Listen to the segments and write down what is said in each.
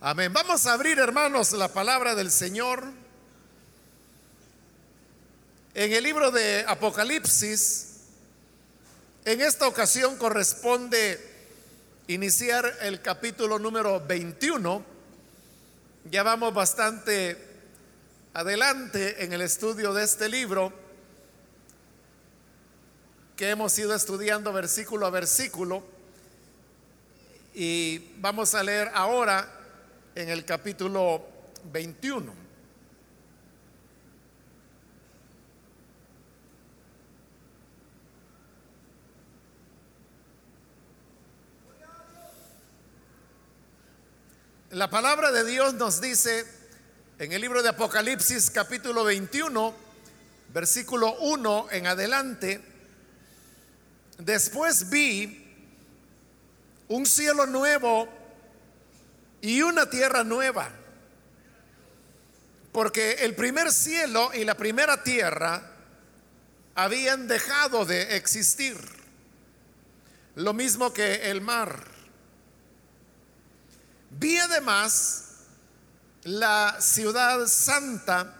Amén. Vamos a abrir, hermanos, la palabra del Señor. En el libro de Apocalipsis, en esta ocasión corresponde iniciar el capítulo número 21. Ya vamos bastante adelante en el estudio de este libro que hemos ido estudiando versículo a versículo. Y vamos a leer ahora en el capítulo 21. La palabra de Dios nos dice en el libro de Apocalipsis capítulo 21, versículo 1 en adelante, después vi un cielo nuevo y una tierra nueva. Porque el primer cielo y la primera tierra habían dejado de existir. Lo mismo que el mar. Vi además la ciudad santa,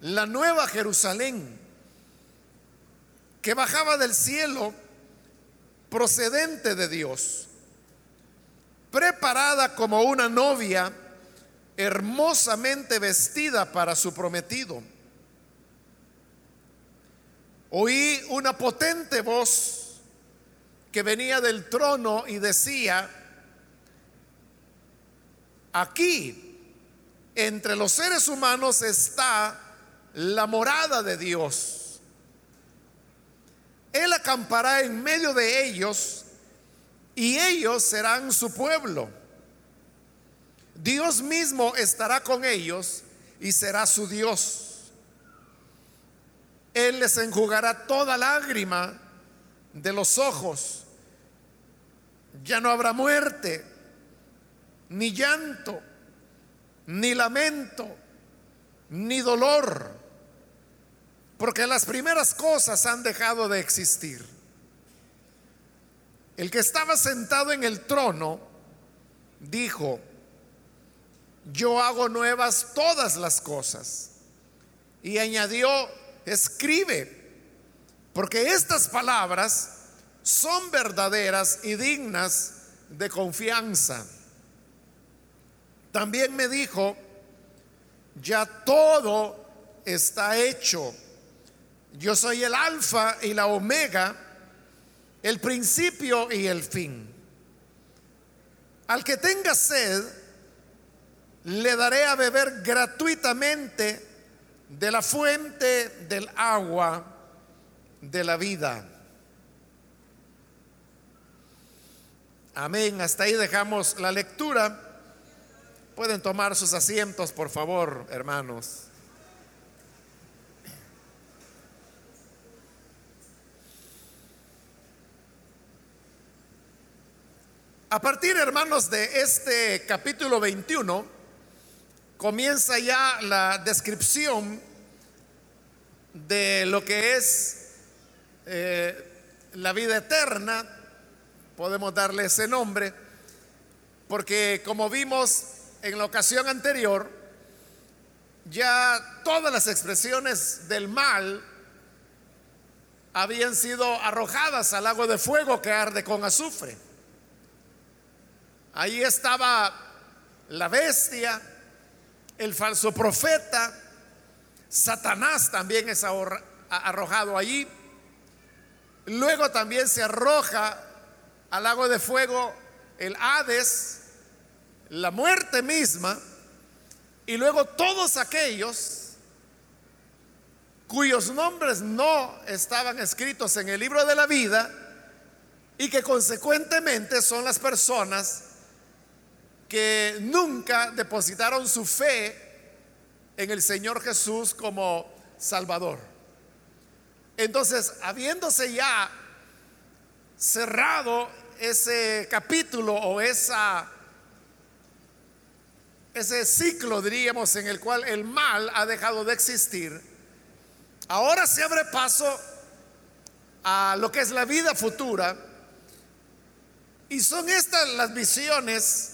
la nueva Jerusalén, que bajaba del cielo procedente de Dios preparada como una novia hermosamente vestida para su prometido. Oí una potente voz que venía del trono y decía, aquí entre los seres humanos está la morada de Dios. Él acampará en medio de ellos y ellos serán su pueblo. Dios mismo estará con ellos y será su Dios. Él les enjugará toda lágrima de los ojos. Ya no habrá muerte, ni llanto, ni lamento, ni dolor, porque las primeras cosas han dejado de existir. El que estaba sentado en el trono dijo, yo hago nuevas todas las cosas. Y añadió, escribe, porque estas palabras son verdaderas y dignas de confianza. También me dijo, ya todo está hecho. Yo soy el alfa y la omega el principio y el fin. Al que tenga sed, le daré a beber gratuitamente de la fuente del agua de la vida. Amén. Hasta ahí dejamos la lectura. Pueden tomar sus asientos, por favor, hermanos. A partir, hermanos, de este capítulo 21, comienza ya la descripción de lo que es eh, la vida eterna, podemos darle ese nombre, porque como vimos en la ocasión anterior, ya todas las expresiones del mal habían sido arrojadas al lago de fuego que arde con azufre. Ahí estaba la bestia, el falso profeta, Satanás también es arrojado allí. Luego también se arroja al lago de fuego el Hades, la muerte misma, y luego todos aquellos cuyos nombres no estaban escritos en el libro de la vida y que consecuentemente son las personas que nunca depositaron su fe en el Señor Jesús como Salvador. Entonces, habiéndose ya cerrado ese capítulo o ese ciclo, diríamos, en el cual el mal ha dejado de existir, ahora se abre paso a lo que es la vida futura. Y son estas las visiones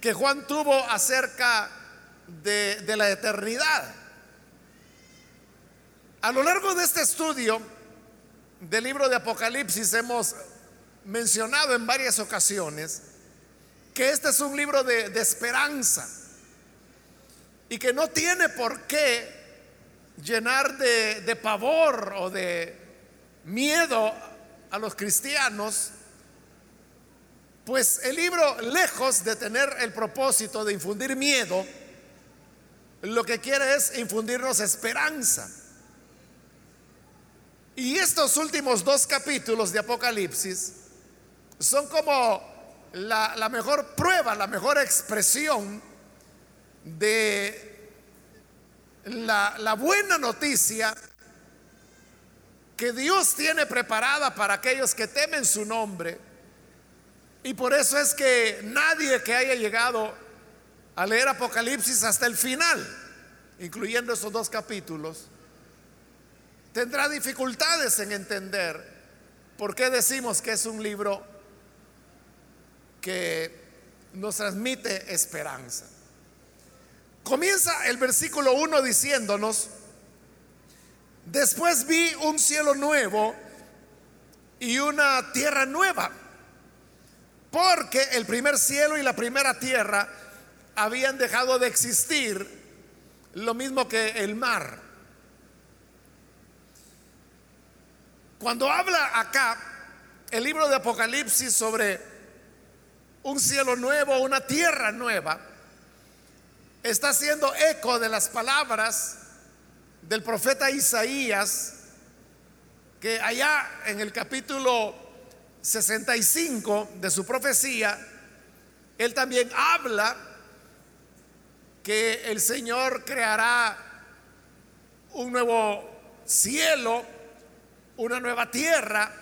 que Juan tuvo acerca de, la eternidad. A lo largo de este estudio del libro de Apocalipsis hemos mencionado en varias ocasiones que este es un libro de, esperanza y que no tiene por qué llenar de pavor o de miedo a los cristianos, pues el libro, lejos de tener el propósito de infundir miedo, lo que quiere es infundirnos esperanza. Y estos últimos dos capítulos de Apocalipsis son como la, mejor prueba, la mejor expresión de la buena noticia que Dios tiene preparada para aquellos que temen su nombre. Y por eso es que nadie que haya llegado a leer Apocalipsis hasta el final, incluyendo esos dos capítulos, tendrá dificultades en entender por qué decimos que es un libro que nos transmite esperanza. Comienza el versículo 1 diciéndonos, después vi un cielo nuevo y una tierra nueva, porque el primer cielo y la primera tierra habían dejado de existir, lo mismo que el mar. Cuando habla acá el libro de Apocalipsis sobre un cielo nuevo, una tierra nueva, está haciendo eco de las palabras del profeta Isaías, que allá en el capítulo 65 de su profecía, él también habla que el Señor creará un nuevo cielo una nueva tierra.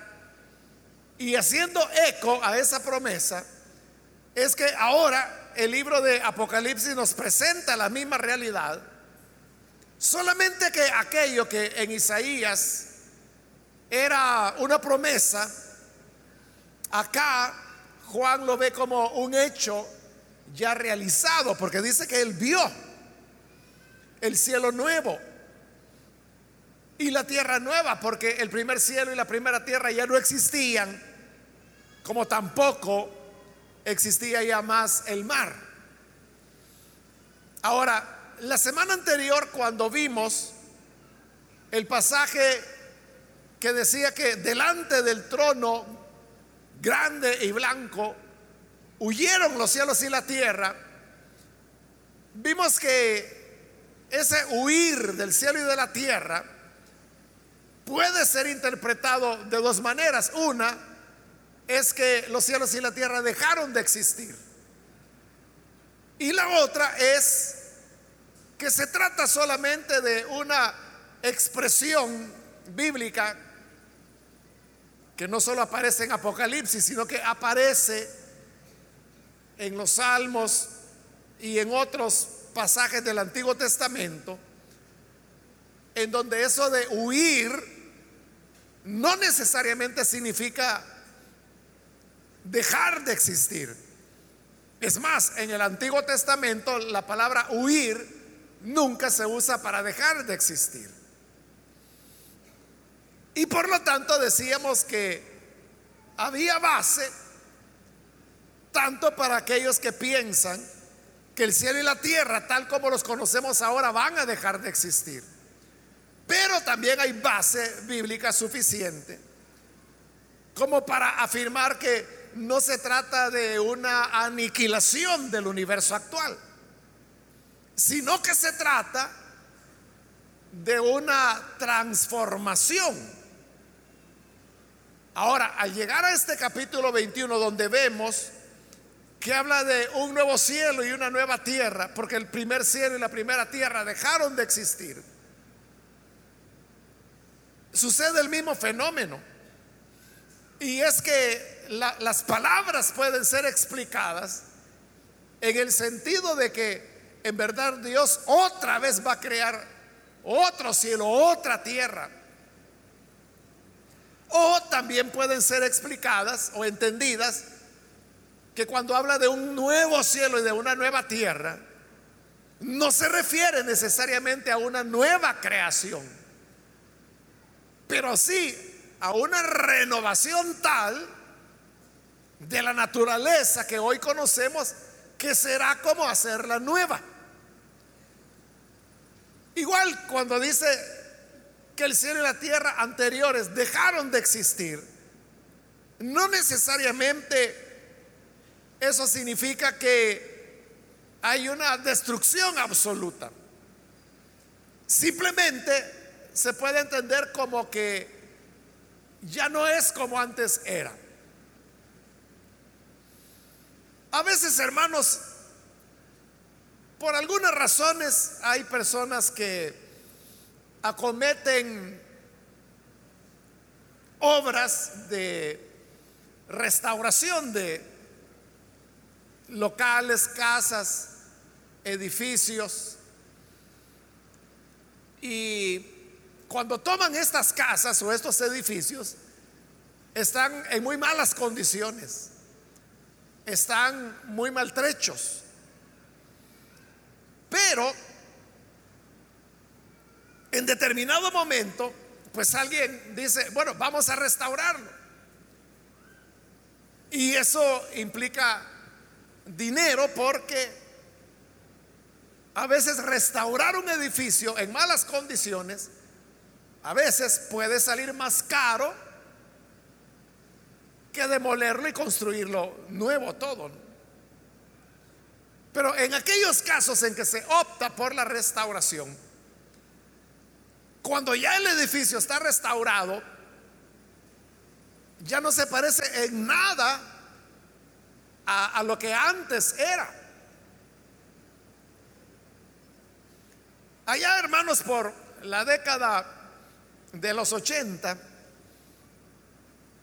Y haciendo eco a esa promesa, es que ahora el libro de Apocalipsis nos presenta la misma realidad, solamente que aquello que en Isaías era una promesa, acá Juan lo ve como un hecho ya realizado, porque dice que él vio el cielo nuevo y la tierra nueva, porque el primer cielo y la primera tierra ya no existían, como tampoco existía ya más el mar. Ahora, la semana anterior cuando vimos el pasaje que decía que delante del trono grande y blanco huyeron los cielos y la tierra, vimos que ese huir del cielo y de la tierra puede ser interpretado de dos maneras. Una es que los cielos y la tierra dejaron de existir. Y la otra es que se trata solamente de una expresión bíblica que no solo aparece en Apocalipsis, sino que aparece en los Salmos y en otros pasajes del Antiguo Testamento, en donde eso de huir no necesariamente significa dejar de existir. Es más, en el Antiguo Testamento la palabra huir nunca se usa para dejar de existir. Y por lo tanto decíamos que había base tanto para aquellos que piensan que el cielo y la tierra, tal como los conocemos ahora, van a dejar de existir pero también hay base bíblica suficiente como para afirmar que no se trata de una aniquilación del universo actual, sino que se trata de una transformación. Ahora, al llegar a este capítulo 21 donde vemos que habla de un nuevo cielo y una nueva tierra, porque el primer cielo y la primera tierra dejaron de existir, sucede el mismo fenómeno. Y es que las palabras pueden ser explicadas en el sentido de que en verdad Dios otra vez va a crear otro cielo, otra tierra. O también pueden ser explicadas o entendidas que cuando habla de un nuevo cielo y de una nueva tierra, no se refiere necesariamente a una nueva creación, pero sí a una renovación tal de la naturaleza que hoy conocemos que será como hacerla nueva. Igual cuando dice que el cielo y la tierra anteriores dejaron de existir, no necesariamente eso significa que hay una destrucción absoluta. Simplemente se puede entender como que ya no es como antes era. A veces, hermanos, por algunas razones hay personas que acometen obras de restauración de locales, casas, edificios. Y cuando toman estas casas o estos edificios, están en muy malas condiciones, están muy maltrechos. Pero en determinado momento, pues alguien dice, bueno, vamos a restaurarlo. Y eso implica dinero porque a veces restaurar un edificio en malas condiciones, a veces puede salir más caro que demolerlo y construirlo nuevo todo. Pero en aquellos casos en que se opta por la restauración, cuando ya el edificio está restaurado, ya no se parece en nada a, lo que antes era. Allá, hermanos, por la década de los 80,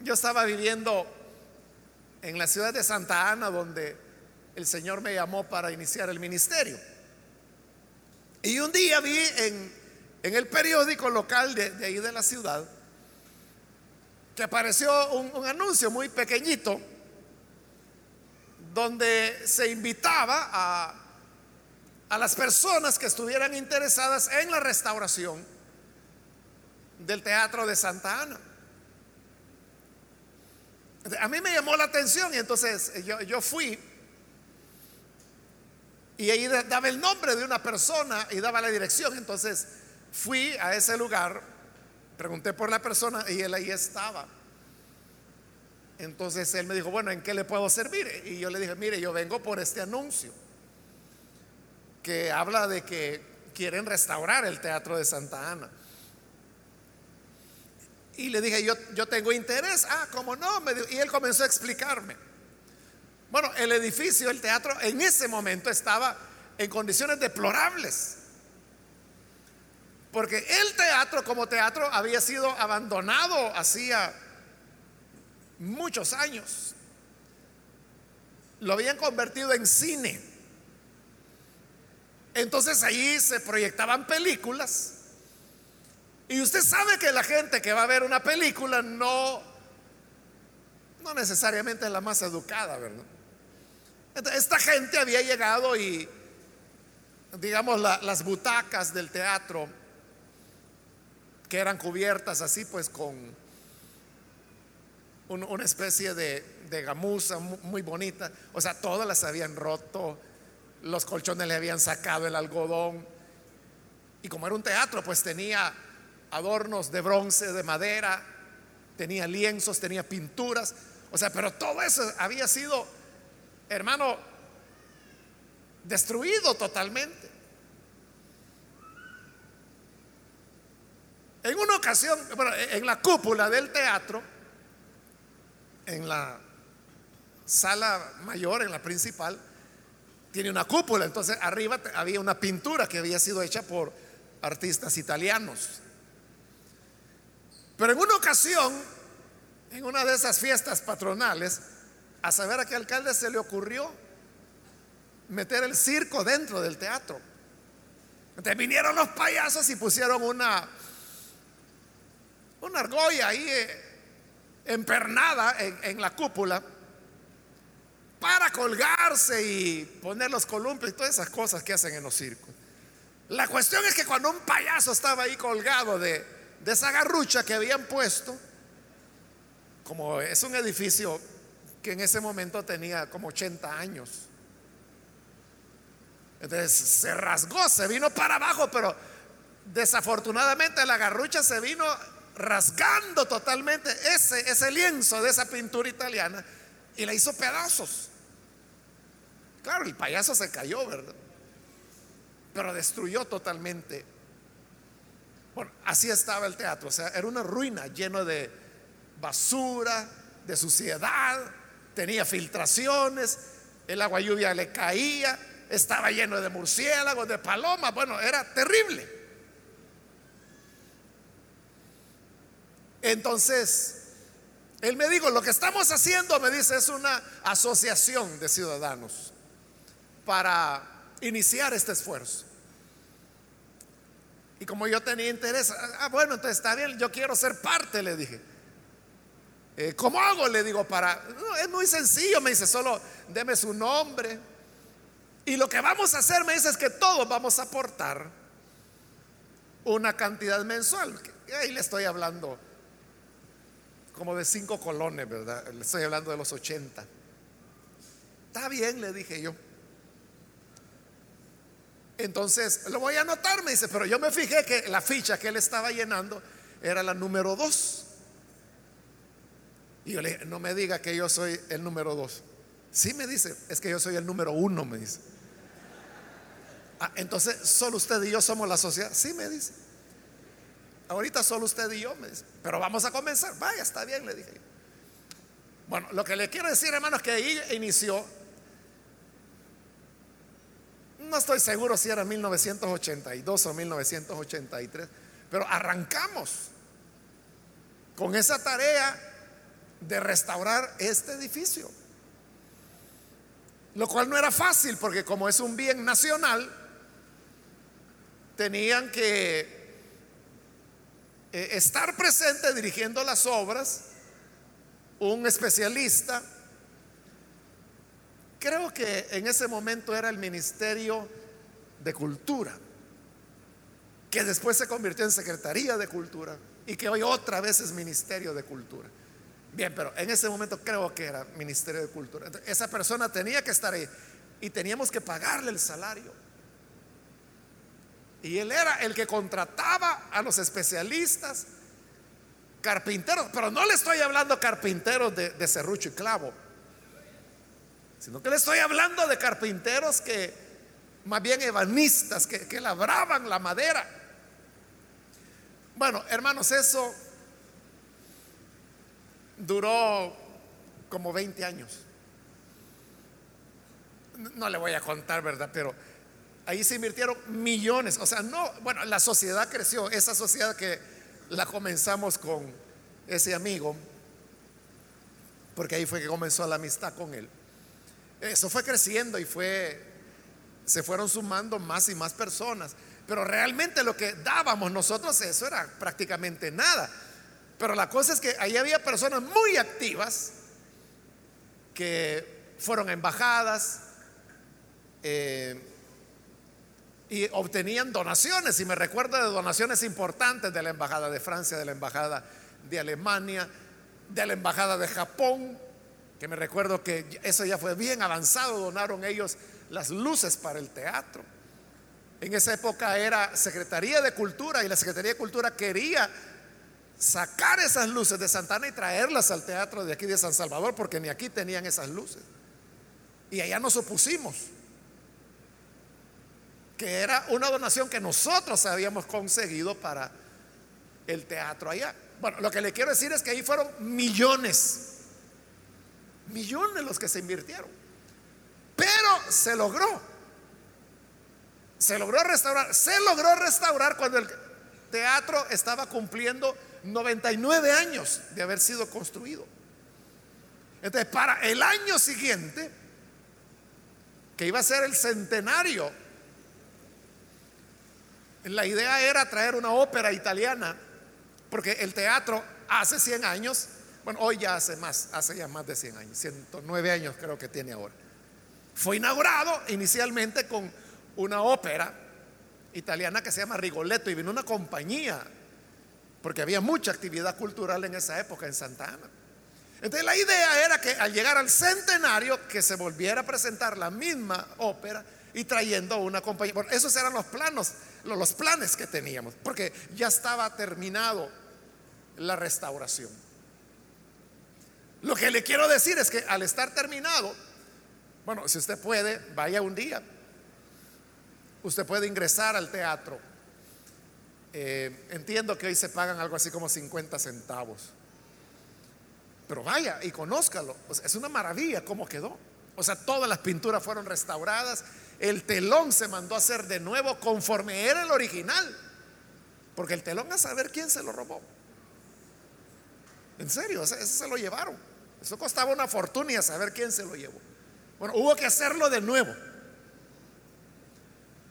yo estaba viviendo en la ciudad de Santa Ana, donde el Señor me llamó para iniciar el ministerio. Y un día vi en, el periódico local de, ahí de la ciudad que apareció un anuncio muy pequeñito donde se invitaba a, a las personas que estuvieran interesadas en la restauración del Teatro de Santa Ana. A mí me llamó la atención y entonces yo, yo fui y ahí daba el nombre de una persona y daba la dirección. Entonces fui a ese lugar, pregunté por la persona y él ahí estaba. Entonces él me dijo, bueno, ¿en qué le puedo servir? Y yo le dije, mire, yo vengo por este anuncio que habla de que quieren restaurar el Teatro de Santa Ana. Y le dije, yo, yo tengo interés. Ah, ¿cómo no? y él comenzó a explicarme. Bueno, el edificio, el teatro, en ese momento estaba en condiciones deplorables. Porque el teatro como teatro había sido abandonado hacía muchos años. Lo habían convertido en cine. Entonces allí se proyectaban películas. Y usted sabe que la gente que va a ver una película no, no necesariamente es la más educada, ¿verdad? esta gente había llegado y, digamos, las butacas del teatro, que eran cubiertas así, pues con una especie de, gamuza muy bonita. O sea, todas las habían roto, los colchones le habían sacado el algodón. Y como era un teatro, pues tenía adornos de bronce, de madera, tenía lienzos, tenía pinturas. O sea, pero todo eso había sido, hermano, destruido totalmente. En una ocasión, en la cúpula del teatro, en la sala mayor, en la principal, tiene una cúpula. Entonces arriba había una pintura que había sido hecha por artistas italianos. Pero en una ocasión, en una de esas fiestas patronales, a saber a qué alcalde se le ocurrió meter el circo dentro del teatro. Entonces vinieron los payasos y pusieron una, una argolla ahí eh, empernada en, la cúpula para colgarse y poner los columpios y todas esas cosas que hacen en los circos. La cuestión es que cuando un payaso estaba ahí colgado de, de esa garrucha que habían puesto, como es un edificio que en ese momento tenía como 80 años. Entonces se rasgó, se vino para abajo, pero desafortunadamente la garrucha se vino rasgando totalmente ese, ese lienzo de esa pintura italiana y la hizo pedazos. Claro, el payaso se cayó, ¿verdad? Pero destruyó totalmente. Bueno, así estaba el teatro, o sea, era una ruina lleno de basura, de suciedad, tenía filtraciones, el agua lluvia le caía, estaba lleno de murciélagos, de palomas, bueno, era terrible. Entonces, él me dijo, lo que estamos haciendo, me dice, es una asociación de ciudadanos para iniciar este esfuerzo. Y como yo tenía interés, ah, bueno, entonces está bien, yo quiero ser parte, le dije. Eh, ¿Cómo hago? Le digo, para... es muy sencillo, me dice, solo deme su nombre. Y lo que vamos a hacer, me dice, es que todos vamos a aportar una cantidad mensual. Ahí le estoy hablando como de cinco colones, ¿verdad? Le estoy hablando de los 80. Está bien, le dije yo. Entonces, lo voy a anotar, me dice, pero yo me fijé que la ficha que él estaba llenando era la número dos. Y yo le dije, no me diga que yo soy el número dos. Sí me dice, es que yo soy el número uno, me dice. Ah, entonces, solo usted y yo somos la sociedad. Sí, me dice. Ahorita solo usted y yo. Pero vamos a comenzar. Vaya, está bien, le dije. Bueno, lo que le quiero decir, hermanos, que ahí inició. No estoy seguro si era 1982 o 1983, pero arrancamos con esa tarea de restaurar este edificio. Lo cual no era fácil porque como es un bien nacional, tenían que eh, estar presente dirigiendo las obras un especialista. Creo que en ese momento era el Ministerio de Cultura, que después se convirtió en Secretaría de Cultura y que hoy otra vez es Ministerio de Cultura. Bien, pero en ese momento creo que era Ministerio de Cultura. esa persona tenía que estar ahí y teníamos que pagarle el salario. Y él era el que contrataba a los especialistas, carpinteros, pero no le estoy hablando carpinteros de, serrucho y clavo, sino que le estoy hablando de carpinteros que, más bien ebanistas, que, que labraban la madera. Bueno, hermanos, eso duró como 20 años. No le voy a contar, ¿verdad? Pero ahí se invirtieron millones. O sea, no, bueno, la sociedad creció. Esa sociedad que la comenzamos con ese amigo, porque ahí fue que comenzó la amistad con él. Eso fue creciendo y fue, se fueron sumando más y más personas. Pero realmente lo que dábamos nosotros, eso era prácticamente nada. Pero la cosa es que ahí había personas muy activas que fueron embajadas eh, y obtenían donaciones. Y me recuerdo de donaciones importantes de la Embajada de Francia, de la Embajada de Alemania, de la Embajada de Japón, que me recuerdo que eso ya fue bien avanzado, donaron ellos las luces para el teatro. En esa época era Secretaría de Cultura y la Secretaría de Cultura quería sacar esas luces de Santana y traerlas al teatro de aquí de San Salvador, porque ni aquí tenían esas luces. Y allá nos opusimos, que era una donación que nosotros habíamos conseguido para el teatro allá. Bueno, lo que le quiero decir es que ahí fueron millones, millones los que se invirtieron. Pero se logró. Se logró restaurar. Se logró restaurar cuando el teatro estaba cumpliendo 99 años de haber sido construido. Entonces, para el año siguiente, que iba a ser el centenario, la idea era traer una ópera italiana, porque el teatro hace 100 años Bueno, hoy ya hace más, hace ya más de 100 años, 109 años creo que tiene ahora. Fue inaugurado inicialmente con una ópera italiana que se llama Rigoletto y vino una compañía, porque había mucha actividad cultural en esa época en Santa Ana. Entonces la idea era que al llegar al centenario que se volviera a presentar la misma ópera y trayendo una compañía. Bueno, esos eran los planos, los planes que teníamos, porque ya estaba terminado la restauración. Lo que le quiero decir es que al estar terminado, bueno, si usted puede, vaya un día. Usted puede ingresar al teatro. Eh, entiendo que hoy se pagan algo así como 50 centavos. Pero vaya y conózcalo. es una maravilla cómo quedó. O sea, todas las pinturas fueron restauradas. El telón se mandó a hacer de nuevo conforme era el original. Porque el telón a saber quién se lo robó. En serio, eso se lo llevaron. Eso costaba una fortuna a saber quién se lo llevó. Bueno, hubo que hacerlo de nuevo.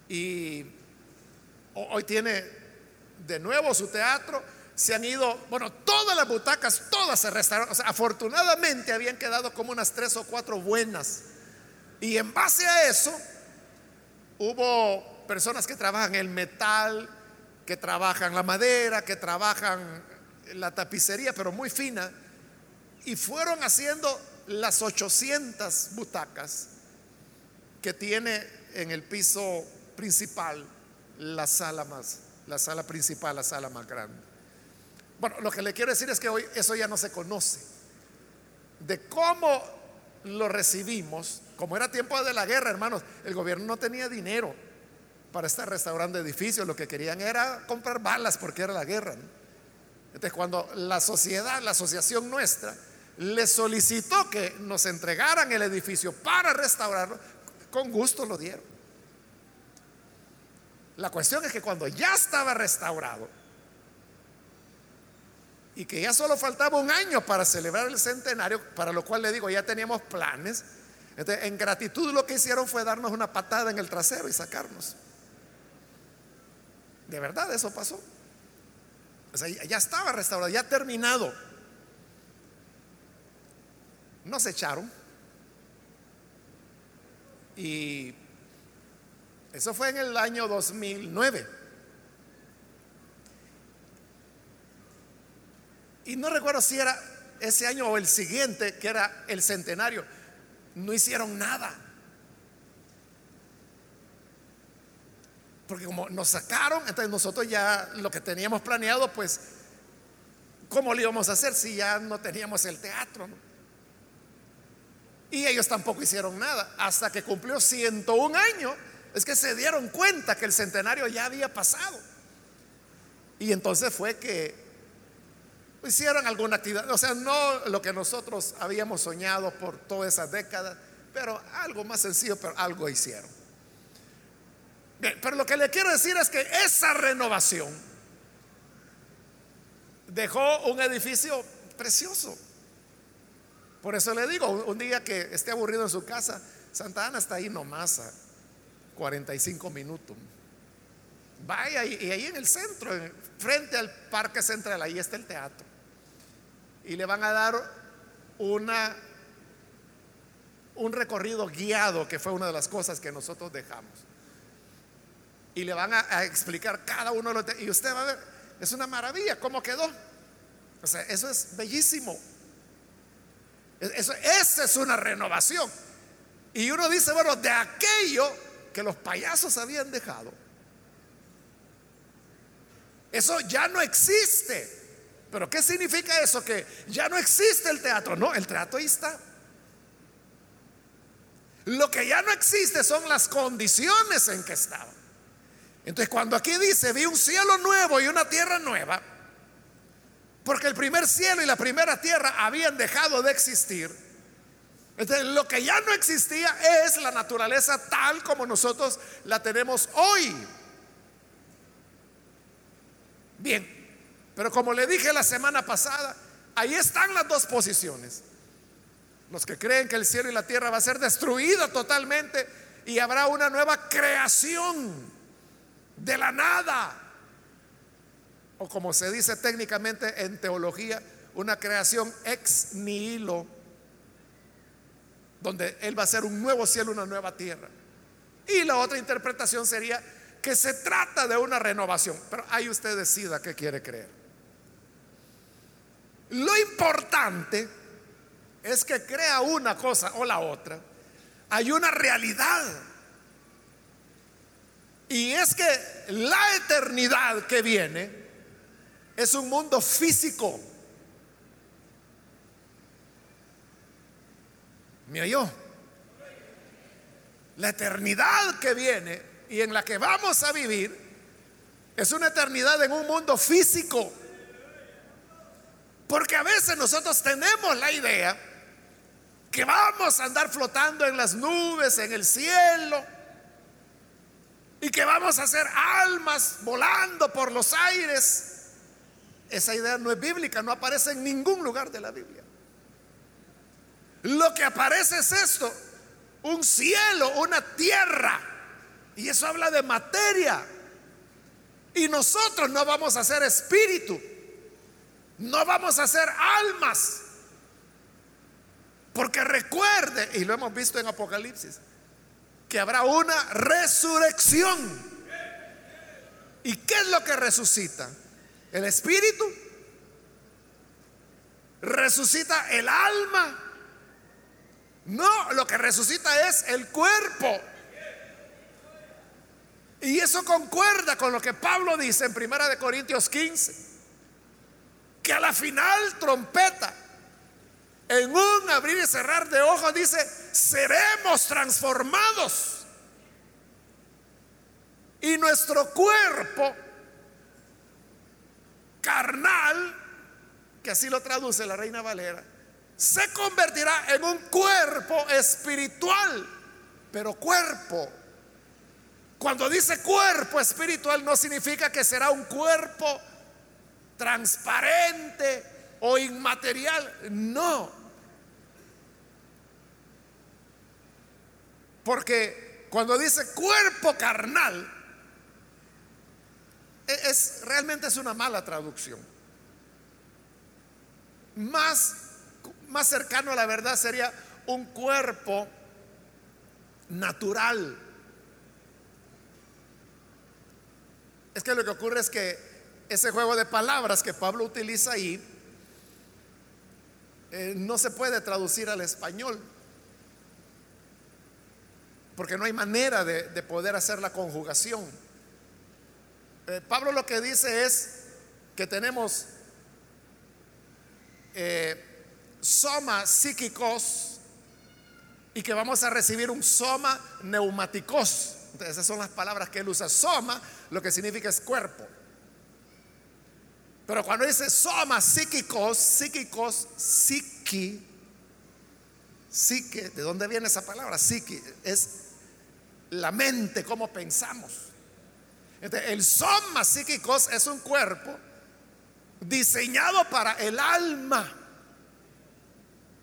Y hoy tiene de nuevo su teatro. Se han ido, bueno, todas las butacas, todas se restauraron. O sea, afortunadamente habían quedado como unas tres o cuatro buenas. Y en base a eso, hubo personas que trabajan el metal, que trabajan la madera, que trabajan la tapicería, pero muy fina. Y fueron haciendo las 800 butacas que tiene en el piso principal la sala más, la sala principal, la sala más grande. Bueno, lo que le quiero decir es que hoy eso ya no se conoce. De cómo lo recibimos, como era tiempo de la guerra, hermanos, el gobierno no tenía dinero para estar restaurando edificios, lo que querían era comprar balas porque era la guerra. Entonces, cuando la sociedad, la asociación nuestra, le solicitó que nos entregaran el edificio para restaurarlo, con gusto lo dieron. La cuestión es que cuando ya estaba restaurado y que ya solo faltaba un año para celebrar el centenario, para lo cual le digo, ya teníamos planes, entonces en gratitud lo que hicieron fue darnos una patada en el trasero y sacarnos. De verdad eso pasó. O sea, ya estaba restaurado, ya terminado. Nos echaron. Y eso fue en el año 2009. Y no recuerdo si era ese año o el siguiente, que era el centenario. No hicieron nada. Porque como nos sacaron, entonces nosotros ya lo que teníamos planeado, pues, ¿cómo lo íbamos a hacer si ya no teníamos el teatro? Y ellos tampoco hicieron nada. Hasta que cumplió 101 años, es que se dieron cuenta que el centenario ya había pasado. Y entonces fue que hicieron alguna actividad. O sea, no lo que nosotros habíamos soñado por todas esas décadas, pero algo más sencillo, pero algo hicieron pero lo que le quiero decir es que esa renovación dejó un edificio precioso. Por eso le digo, un día que esté aburrido en su casa, Santa Ana está ahí nomás a 45 minutos. Vaya y, ahí en el centro, frente al Parque Central, ahí está el teatro. Y le van a dar una un recorrido guiado, que fue una de las cosas que nosotros dejamos y le van a, explicar cada uno de los y usted va a ver, es una maravilla cómo quedó. O sea, eso es bellísimo. Eso, esa es una renovación. Y uno dice, bueno, de aquello que los payasos habían dejado, eso ya no existe. Pero ¿qué significa eso? Que ya no existe el teatro. No, el teatro ahí está. Lo que ya no existe son las condiciones en que estaba. Entonces cuando aquí dice, vi un cielo nuevo y una tierra nueva, porque el primer cielo y la primera tierra habían dejado de existir, entonces lo que ya no existía es la naturaleza tal como nosotros la tenemos hoy. Bien, pero como le dije la semana pasada, ahí están las dos posiciones. Los que creen que el cielo y la tierra va a ser destruida totalmente y habrá una nueva creación de la nada. O como se dice técnicamente en teología, una creación ex nihilo, donde Él va a ser un nuevo cielo, una nueva tierra. Y la otra interpretación sería que se trata de una renovación, pero ahí usted decida qué quiere creer. Lo importante es que crea una cosa o la otra. Hay una realidad. Y es que la eternidad que viene es un mundo físico. ¿Me oyó? La eternidad que viene y en la que vamos a vivir es una eternidad en un mundo físico. Porque a veces nosotros tenemos la idea que vamos a andar flotando en las nubes, en el cielo, y que vamos a ser almas volando por los aires. Esa idea no es bíblica, no aparece en ningún lugar de la Biblia. Lo que aparece es esto, un cielo, una tierra. Y eso habla de materia. Y nosotros no vamos a ser espíritu. No vamos a ser almas. Porque recuerde, y lo hemos visto en Apocalipsis, que habrá una resurrección. ¿Y qué es lo que resucita? El espíritu. Resucita el alma. No, lo que resucita es el cuerpo. Y eso concuerda con lo que Pablo dice en Primera de Corintios 15, que a la final trompeta, en un abrir y cerrar de ojos dice, seremos transformados. Y nuestro cuerpo carnal, que así lo traduce la Reina Valera, se convertirá en un cuerpo espiritual, pero cuerpo. Cuando dice cuerpo espiritual no significa que será un cuerpo transparente o inmaterial, no. Porque cuando dice cuerpo carnal, e-, es realmente es una mala traducción. Más más cercano a la verdad sería un cuerpo natural. Es que lo que ocurre es que ese juego de palabras que Pablo utiliza ahí eh, no se puede traducir al español. Porque no hay manera de, poder hacer la conjugación. Eh, Pablo lo que dice es que tenemos eh, soma psíquicos y que vamos a recibir un soma neumáticos. esas son las palabras que él usa. Soma lo que significa es cuerpo. Pero cuando dice soma psíquicos, psíquicos, psiqui, psique, ¿de dónde viene esa palabra? Psiqui, es la mente, cómo pensamos. el soma psíquicos es un cuerpo diseñado para el alma.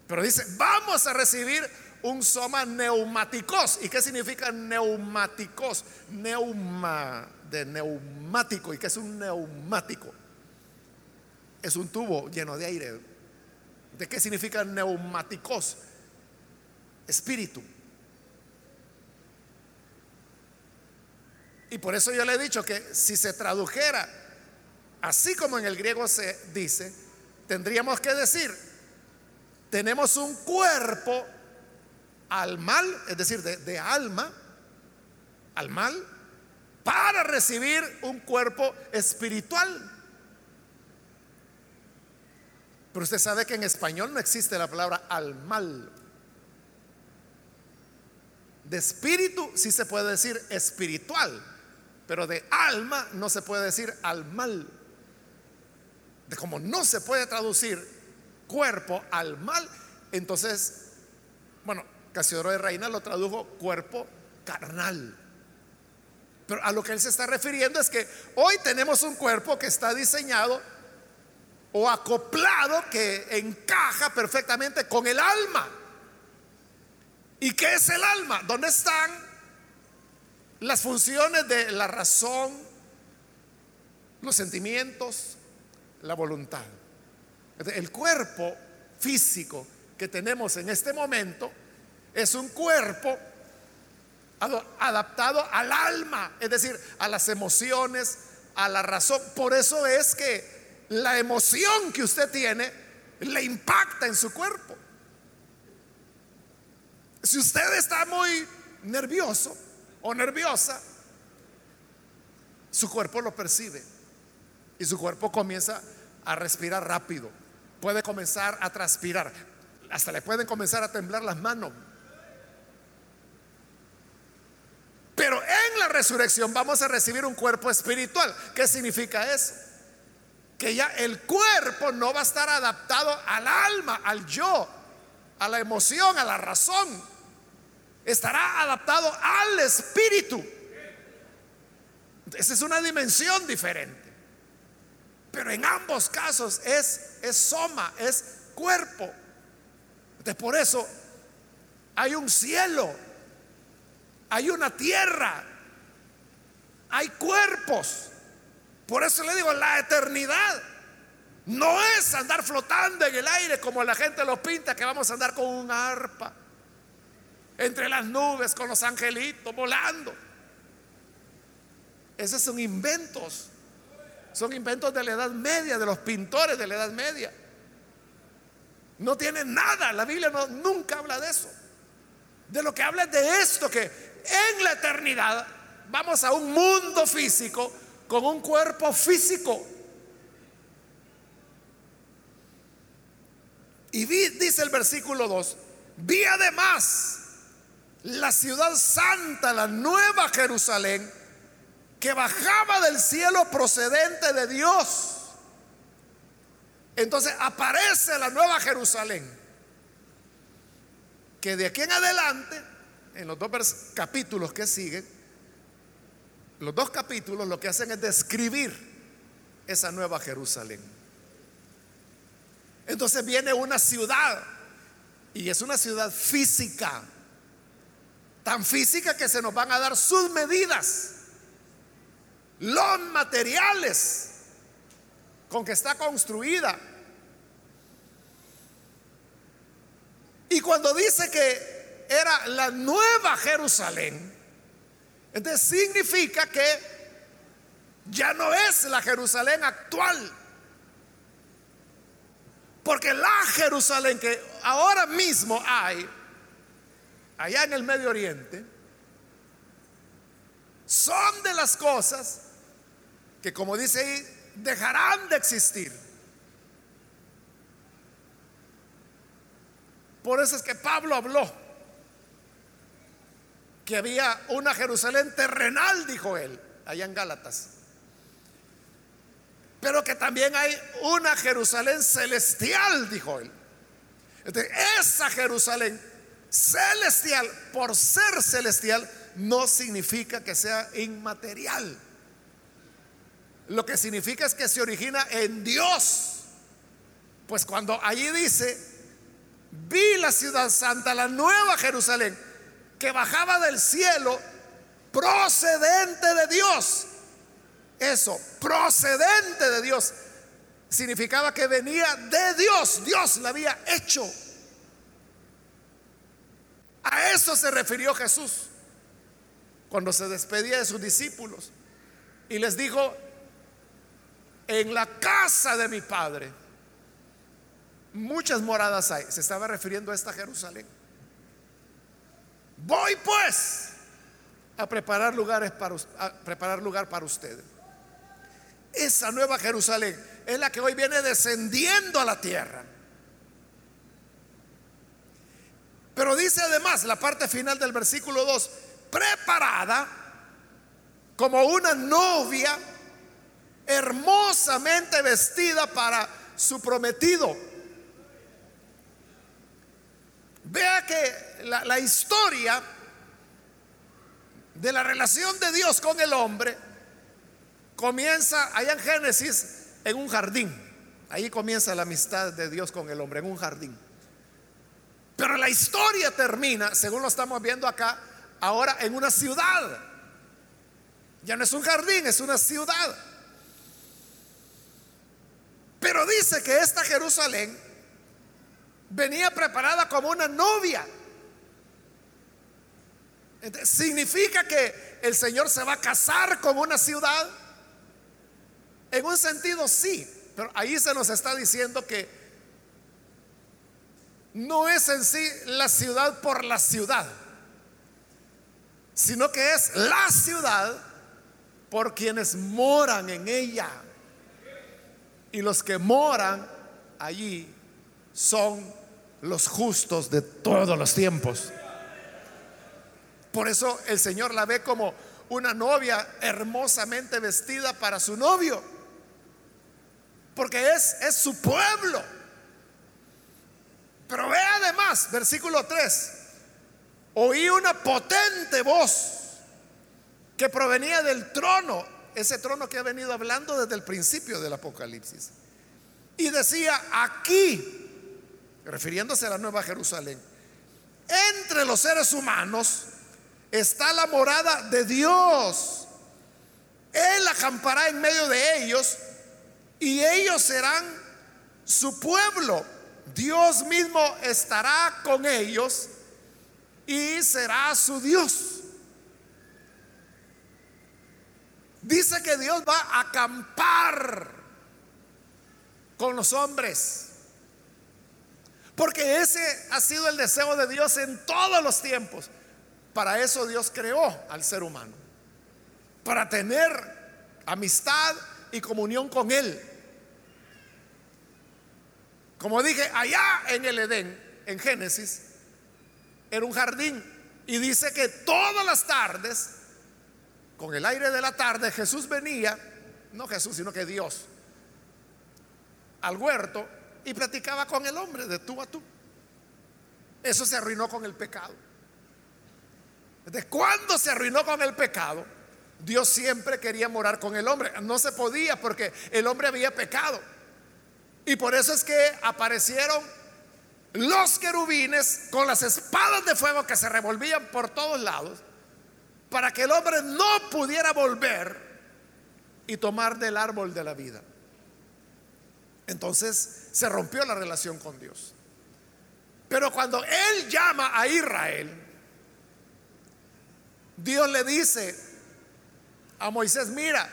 Pero dice, vamos a recibir un soma neumáticos. ¿Y qué significa neumáticos? Neuma, de neumático. ¿Y qué es un neumático? Es un tubo lleno de aire. ¿De qué significa neumáticos? Espíritu. Y por eso yo le he dicho que si se tradujera así como en el griego se dice, tendríamos que decir tenemos un cuerpo al mal, es decir, de, alma, al mal, para recibir un cuerpo espiritual. Pero usted sabe que en español no existe la palabra al mal. De espíritu sí se puede decir espiritual, pero de alma no se puede decir al mal. De como no se puede traducir cuerpo al mal. Entonces, bueno, Casiodoro de Reina lo tradujo cuerpo carnal. Pero a lo que él se está refiriendo es que hoy tenemos un cuerpo que está diseñado o acoplado que encaja perfectamente con el alma. ¿Y qué es el alma? ¿Dónde están las funciones de la razón, los sentimientos, la voluntad? El cuerpo físico que tenemos en este momento es un cuerpo adaptado al alma, es decir, a las emociones, a la razón. Por eso es que la emoción que usted tiene le impacta en su cuerpo. Si usted está muy nervioso o nerviosa, su cuerpo lo percibe y su cuerpo comienza a respirar rápido, puede comenzar a transpirar, hasta le pueden comenzar a temblar las manos. Pero en la resurrección vamos a recibir un cuerpo espiritual. ¿Qué significa eso? Que ya el cuerpo no va a estar adaptado al alma, al yo, a la emoción, a la razón. Estará adaptado al espíritu. Esa es una dimensión diferente. Pero en ambos casos es, es soma, es cuerpo. Entonces por eso hay un cielo, hay una tierra, hay cuerpos. Por eso le digo, la eternidad no es andar flotando en el aire como la gente lo pinta, que vamos a andar con un arpa entre las nubes con los angelitos volando. Esos son inventos. Son inventos de la Edad Media, de los pintores de la Edad Media. No tiene nada. La Biblia nunca habla de eso. De lo que habla es de esto, que en la eternidad vamos a un mundo físico con un cuerpo físico. Y dice el versículo 2, vi además la ciudad santa, la nueva Jerusalén, que bajaba del cielo procedente de Dios. Entonces aparece la nueva Jerusalén, que de aquí en adelante, en los dos capítulos que siguen, los dos capítulos lo que hacen es describir esa nueva Jerusalén. Entonces viene una ciudad, y es una ciudad física, tan física que se nos van a dar sus medidas, los materiales con que está construida. Y cuando dice que era la nueva Jerusalén, entonces significa que ya no es la Jerusalén actual. Porque la Jerusalén que ahora mismo hay allá en el Medio Oriente, son de las cosas que, como dice ahí, dejarán de existir. Por eso es que Pablo habló que había una Jerusalén terrenal, dijo él, allá en Gálatas. Pero que también hay una Jerusalén celestial, dijo él. Entonces, esa Jerusalén celestial, por ser celestial, no significa que sea inmaterial. Lo que significa es que se origina en Dios. Pues cuando allí dice, vi la ciudad santa, la nueva Jerusalén, que bajaba del cielo procedente de Dios. Eso, procedente de Dios, significaba que venía de Dios. Dios la había hecho. A eso se refirió Jesús cuando se despedía de sus discípulos y les dijo, en la casa de mi Padre muchas moradas hay. Se estaba refiriendo a esta Jerusalén. Voy pues a preparar lugares para preparar lugar para ustedes. Esa nueva Jerusalén es la que hoy viene descendiendo a la tierra. Pero dice además la parte final del versículo 2, preparada como una novia hermosamente vestida para su prometido. Vea que la, historia de la relación de Dios con el hombre comienza allá en Génesis en un jardín. Ahí comienza la amistad de Dios con el hombre, en un jardín. Pero la historia termina, según lo estamos viendo acá, ahora en una ciudad. Ya no es un jardín, es una ciudad. Pero dice que esta Jerusalén venía preparada como una novia. ¿Significa que el Señor se va a casar con una ciudad? En un sentido sí, pero ahí se nos está diciendo que no es en sí la ciudad por la ciudad, sino que es la ciudad por quienes moran en ella. Y los que moran allí son los justos de todos los tiempos. Por eso el Señor la ve como una novia hermosamente vestida para su novio. Porque es, es su pueblo. Pero ve además, versículo 3, oí una potente voz que provenía del trono, ese trono que ha venido hablando desde el principio del Apocalipsis. Y decía, aquí, refiriéndose a la Nueva Jerusalén, entre los seres humanos está la morada de Dios. Él acampará en medio de ellos y ellos serán su pueblo. Dios mismo estará con ellos y será su Dios. Dice que Dios va a acampar con los hombres. Porque ese ha sido el deseo de Dios en todos los tiempos. Para eso Dios creó al ser humano. Para tener amistad y comunión con Él. Como dije, allá en el Edén, en Génesis, era un jardín. Y dice que todas las tardes, con el aire de la tarde, Jesús venía, no Jesús, sino que Dios, al huerto y platicaba con el hombre de tú a tú. Eso se arruinó con el pecado. ¿De cuándo se arruinó con el pecado? Dios siempre quería morar con el hombre. No se podía porque el hombre había pecado. Y por eso es que aparecieron los querubines con las espadas de fuego que se revolvían por todos lados para que el hombre no pudiera volver y tomar del árbol de la vida. Entonces se rompió la relación con Dios. Pero cuando Él llama a Israel, Dios le dice a Moisés, mira,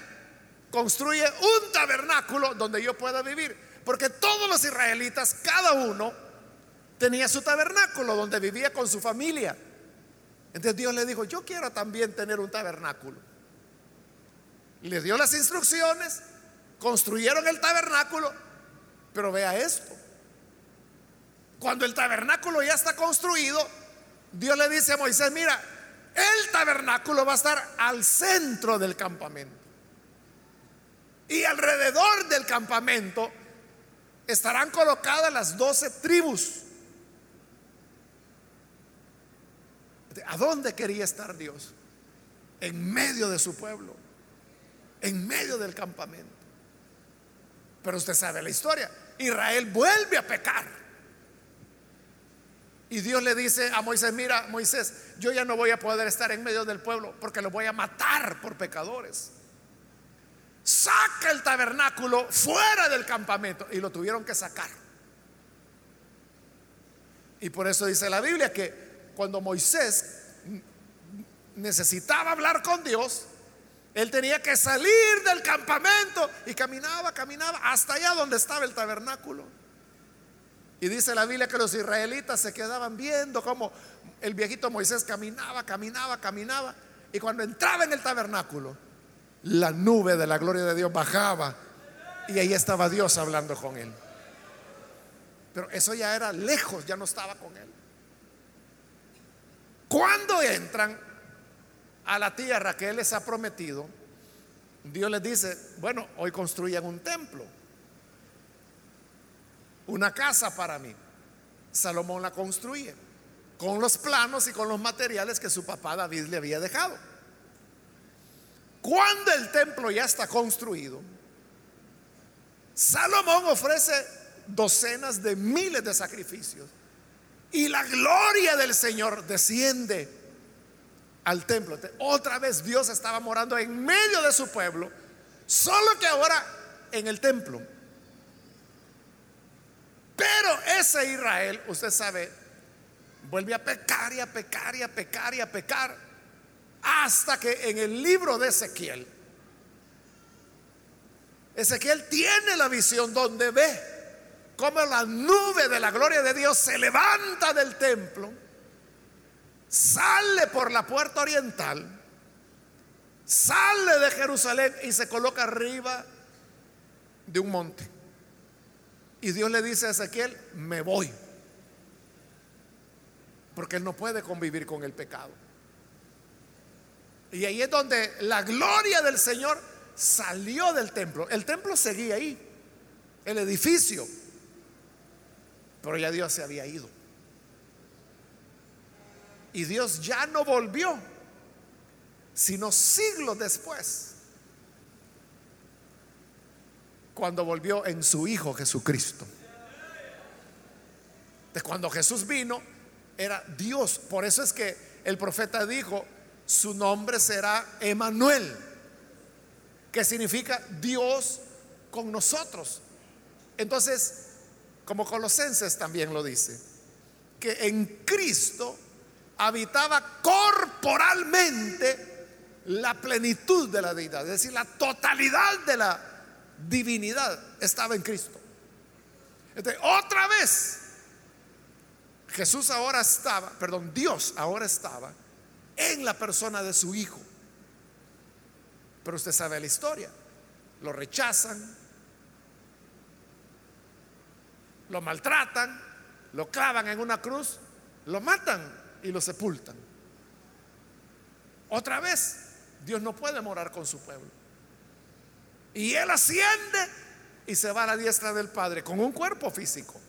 construye un tabernáculo donde yo pueda vivir. Porque todos los israelitas, cada uno, tenía su tabernáculo donde vivía con su familia. Entonces Dios le dijo, yo quiero también tener un tabernáculo. Le dio las instrucciones, construyeron el tabernáculo, pero vea esto. Cuando el tabernáculo ya está construido, Dios le dice a Moisés, mira, el tabernáculo va a estar al centro del campamento. Y alrededor del campamento estarán colocadas las doce tribus. ¿A dónde quería estar Dios? En medio de su pueblo, en medio del campamento. Pero usted sabe la historia. Israel vuelve a pecar. Y Dios le dice a Moisés, mira Moisés, yo ya no voy a poder estar en medio del pueblo porque lo voy a matar por pecadores. Saca el tabernáculo fuera del campamento y lo tuvieron que sacar. Y por eso dice la Biblia que cuando Moisés necesitaba hablar con Dios, él tenía que salir del campamento y caminaba, caminaba hasta allá donde estaba el tabernáculo. Y dice la Biblia que los israelitas se quedaban viendo cómo el viejito Moisés caminaba, caminaba, caminaba. Y cuando entraba en el tabernáculo, la nube de la gloria de Dios bajaba. Y ahí estaba Dios hablando con él. Pero eso ya era lejos, ya no estaba con él. Cuando entran a la tierra que Él les ha prometido, Dios les dice, bueno, hoy construyan un templo una casa para mí. Salomón la construye con los planos y con los materiales que su papá David le había dejado. Cuando el templo ya está construido, Salomón ofrece docenas de miles de sacrificios y la gloria del Señor desciende al templo. Otra vez Dios estaba morando en medio de su pueblo, solo que ahora en el templo. ese Israel, usted sabe, vuelve a pecar y a pecar y a pecar y a pecar, hasta que en el libro de Ezequiel, Ezequiel tiene la visión donde ve cómo la nube de la gloria de Dios se levanta del templo, sale por la puerta oriental, sale de Jerusalén y se coloca arriba de un monte. Y Dios le dice a Ezequiel, me voy. Porque él no puede convivir con el pecado. Y ahí es donde la gloria del Señor salió del templo. El templo seguía ahí, el edificio. Pero ya Dios se había ido. Y Dios ya no volvió, sino siglos después cuando volvió en su Hijo Jesucristo. De cuando Jesús vino, era Dios. Por eso es que el profeta dijo, su nombre será Emanuel, que significa Dios con nosotros. Entonces, como Colosenses también lo dice, que en Cristo habitaba corporalmente la plenitud de la deidad, es decir, la totalidad de la divinidad estaba en Cristo. Entonces, otra vez, Jesús ahora estaba, perdón, Dios ahora estaba en la persona de su Hijo. Pero usted sabe la historia. Lo rechazan, lo maltratan, lo clavan en una cruz, lo matan y lo sepultan. Otra vez, Dios no puede morar con su pueblo. Y él asciende y se va a la diestra del Padre con un cuerpo físico.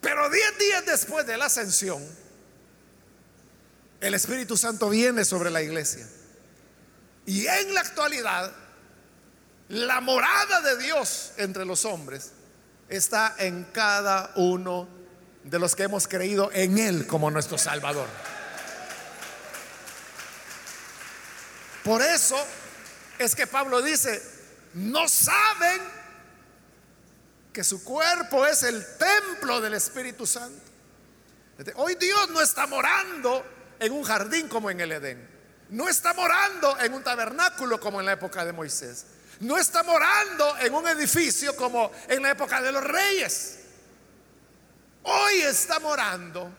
Pero diez días después de la ascensión, el Espíritu Santo viene sobre la iglesia. Y en la actualidad, la morada de Dios entre los hombres está en cada uno de los que hemos creído en Él como nuestro Salvador. Por eso es que Pablo dice, no saben que su cuerpo es el templo del Espíritu Santo. Hoy Dios no está morando en un jardín como en el Edén. No está morando en un tabernáculo como en la época de Moisés. No está morando en un edificio como en la época de los reyes. Hoy está morando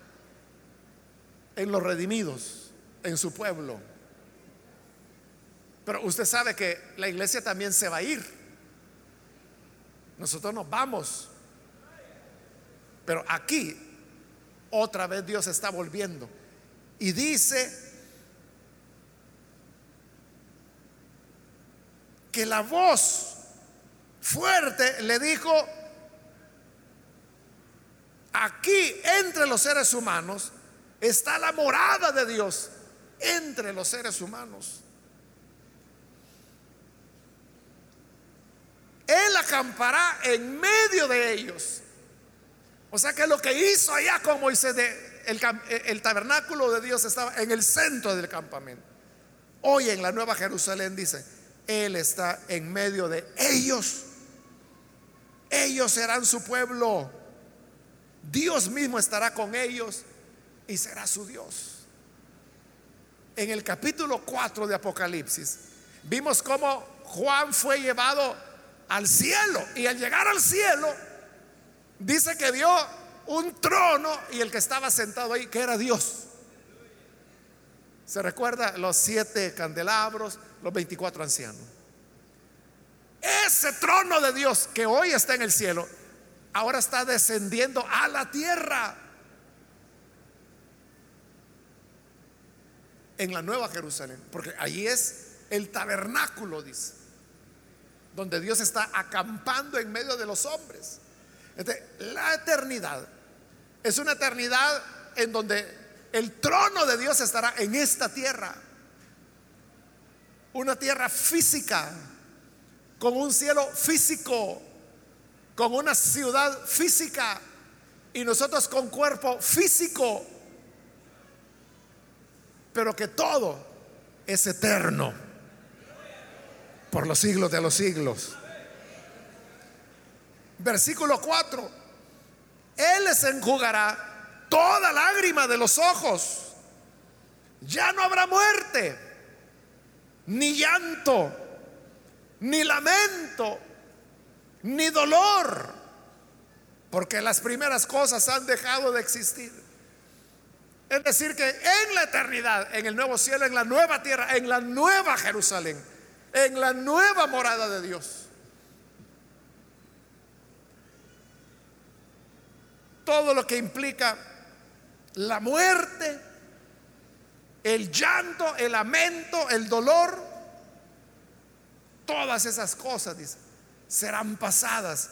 en los redimidos, en su pueblo. Pero usted sabe que la iglesia también se va a ir. Nosotros nos vamos. Pero aquí otra vez Dios está volviendo. Y dice que la voz fuerte le dijo, aquí entre los seres humanos está la morada de Dios, entre los seres humanos. Él acampará en medio de ellos. O sea que lo que hizo allá con Moisés, el, el tabernáculo de Dios estaba en el centro del campamento. Hoy en la Nueva Jerusalén dice, Él está en medio de ellos. Ellos serán su pueblo. Dios mismo estará con ellos y será su Dios. En el capítulo 4 de Apocalipsis vimos cómo Juan fue llevado al cielo. Y al llegar al cielo, dice que vio un trono y el que estaba sentado ahí, que era Dios. ¿Se recuerda los siete candelabros, los 24 ancianos? Ese trono de Dios que hoy está en el cielo, ahora está descendiendo a la tierra. En la nueva Jerusalén, porque allí es el tabernáculo, dice donde Dios está acampando en medio de los hombres. la eternidad es una eternidad en donde el trono de Dios estará en esta tierra. Una tierra física, con un cielo físico, con una ciudad física y nosotros con cuerpo físico, pero que todo es eterno por los siglos de los siglos. Versículo 4. Él les enjugará toda lágrima de los ojos. Ya no habrá muerte, ni llanto, ni lamento, ni dolor, porque las primeras cosas han dejado de existir. Es decir, que en la eternidad, en el nuevo cielo, en la nueva tierra, en la nueva Jerusalén, en la nueva morada de Dios, todo lo que implica la muerte, el llanto, el lamento, el dolor, todas esas cosas, dice, serán pasadas.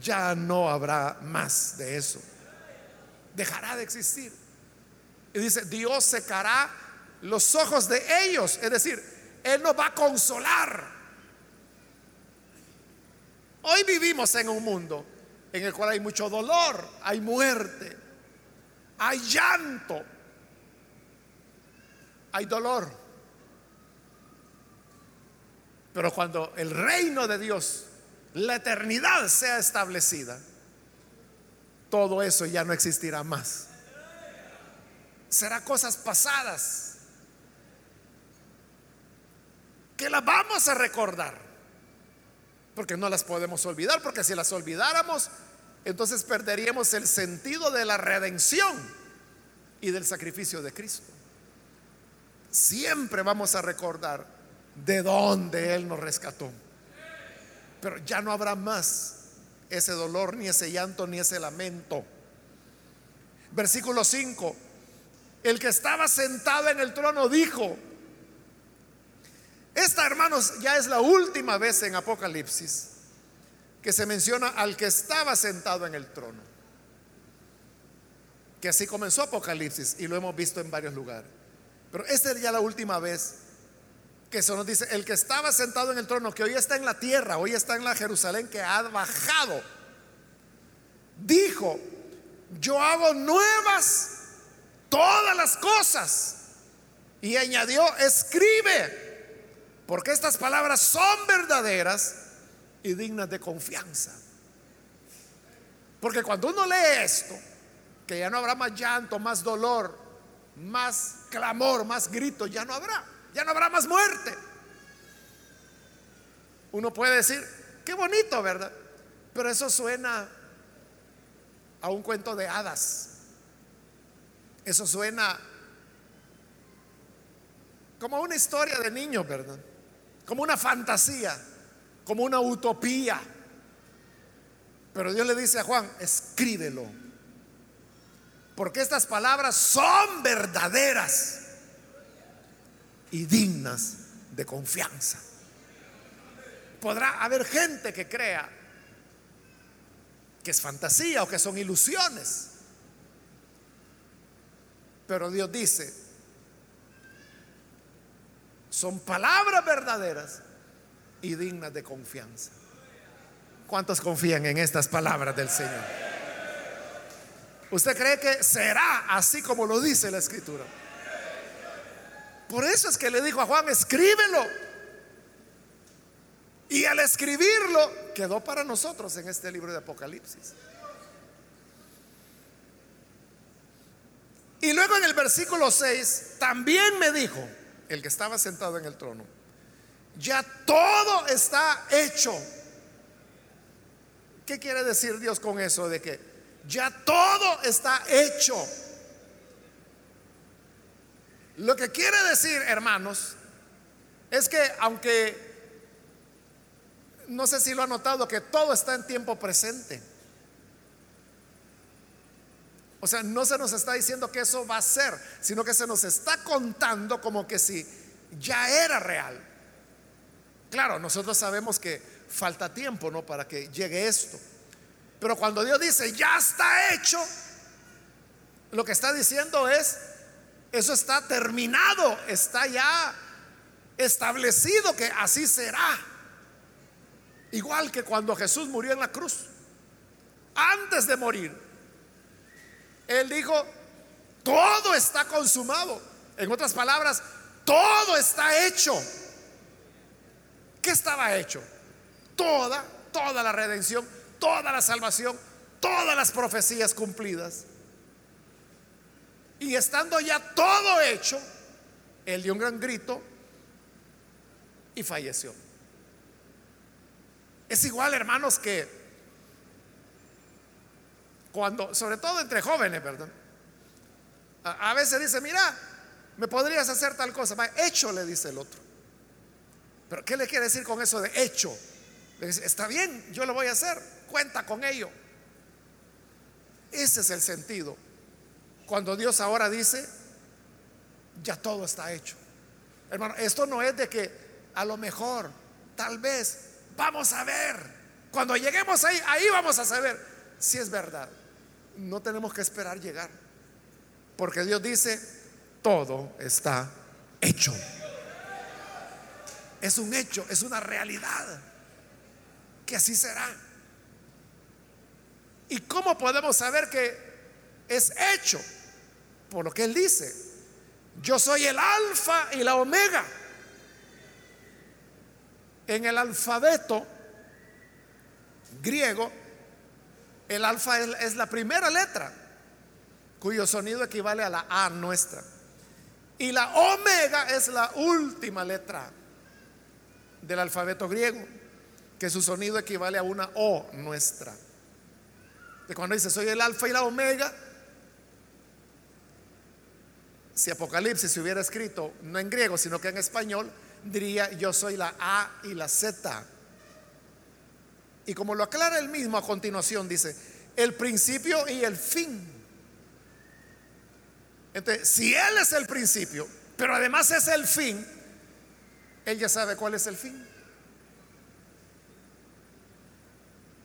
Ya no habrá más de eso. Dejará de existir. Y dice, Dios secará los ojos de ellos. Es decir, Él nos va a consolar. Hoy vivimos en un mundo en el cual hay mucho dolor, hay muerte, hay llanto, hay dolor. Pero cuando el reino de Dios, la eternidad sea establecida, todo eso ya no existirá más. Será cosas pasadas que las vamos a recordar, porque no las podemos olvidar, porque si las olvidáramos, entonces perderíamos el sentido de la redención y del sacrificio de Cristo. Siempre vamos a recordar de dónde Él nos rescató. Pero ya no habrá más ese dolor, ni ese llanto, ni ese lamento. Versículo 5. El que estaba sentado en el trono dijo, esta hermanos ya es la última vez en Apocalipsis que se menciona al que estaba sentado en el trono. Que así comenzó Apocalipsis y lo hemos visto en varios lugares. Pero esta es ya la última vez que se nos dice, el que estaba sentado en el trono, que hoy está en la tierra, hoy está en la Jerusalén que ha bajado, dijo, yo hago nuevas todas las cosas. Y añadió, escribe, porque estas palabras son verdaderas y dignas de confianza. Porque cuando uno lee esto, que ya no habrá más llanto, más dolor, más clamor, más grito, ya no habrá, ya no habrá más muerte. Uno puede decir, qué bonito, ¿verdad? Pero eso suena a un cuento de hadas. Eso suena como una historia de niños, ¿verdad? Como una fantasía, como una utopía. Pero Dios le dice a Juan, escríbelo porque estas palabras son verdaderas y dignas de confianza. Podrá haber gente que crea que es fantasía o que son ilusiones. Pero Dios dice, son palabras verdaderas y dignas de confianza. ¿Cuántos confían en estas palabras del Señor? ¿Usted cree que será así como lo dice la escritura? Por eso es que le dijo a Juan, escríbelo. Y al escribirlo quedó para nosotros en este libro de Apocalipsis. Y luego en el versículo 6 también me dijo, el que estaba sentado en el trono, ya todo está hecho. ¿Qué quiere decir Dios con eso de que ya todo está hecho. Lo que quiere decir, hermanos, es que aunque no sé si lo ha notado, que todo está en tiempo presente. O sea, no se nos está diciendo que eso va a ser, sino que se nos está contando como que si ya era real. Claro, nosotros sabemos que falta tiempo, ¿no? Para que llegue esto. Pero cuando Dios dice, ya está hecho, lo que está diciendo es, eso está terminado, está ya establecido que así será. Igual que cuando Jesús murió en la cruz, antes de morir, Él dijo, todo está consumado. En otras palabras, todo está hecho. ¿Qué estaba hecho? Toda, toda la redención toda la salvación, todas las profecías cumplidas. Y estando ya todo hecho, él dio un gran grito y falleció. Es igual, hermanos, que cuando, sobre todo entre jóvenes, ¿verdad? A, veces dice, mira, me podrías hacer tal cosa. hecho, le dice el otro. Pero ¿qué le quiere decir con eso de hecho? Le dice, está bien, yo lo voy a hacer, cuenta con ello. Ese es el sentido. Cuando Dios ahora dice, ya todo está hecho. Hermano, esto no es de que a lo mejor, tal vez, vamos a ver. Cuando lleguemos ahí, ahí vamos a saber si es verdad. No tenemos que esperar llegar. Porque Dios dice, todo está hecho. Es un hecho, es una realidad. Que así será. ¿Y cómo podemos saber que es hecho? Por lo que Él dice. Yo soy el alfa y la omega. En el alfabeto griego, el alfa es, la primera letra, cuyo sonido equivale a la A nuestra. Y la omega es la última letra del alfabeto griego, que su sonido equivale a una O nuestra. De cuando dice soy el alfa y la omega, si Apocalipsis se hubiera escrito no en griego, sino que en español, diría yo soy la A y la Z. Y como lo aclara él mismo a continuación, dice, el principio y el fin. Entonces, si Él es el principio, pero además es el fin, Él ya sabe cuál es el fin.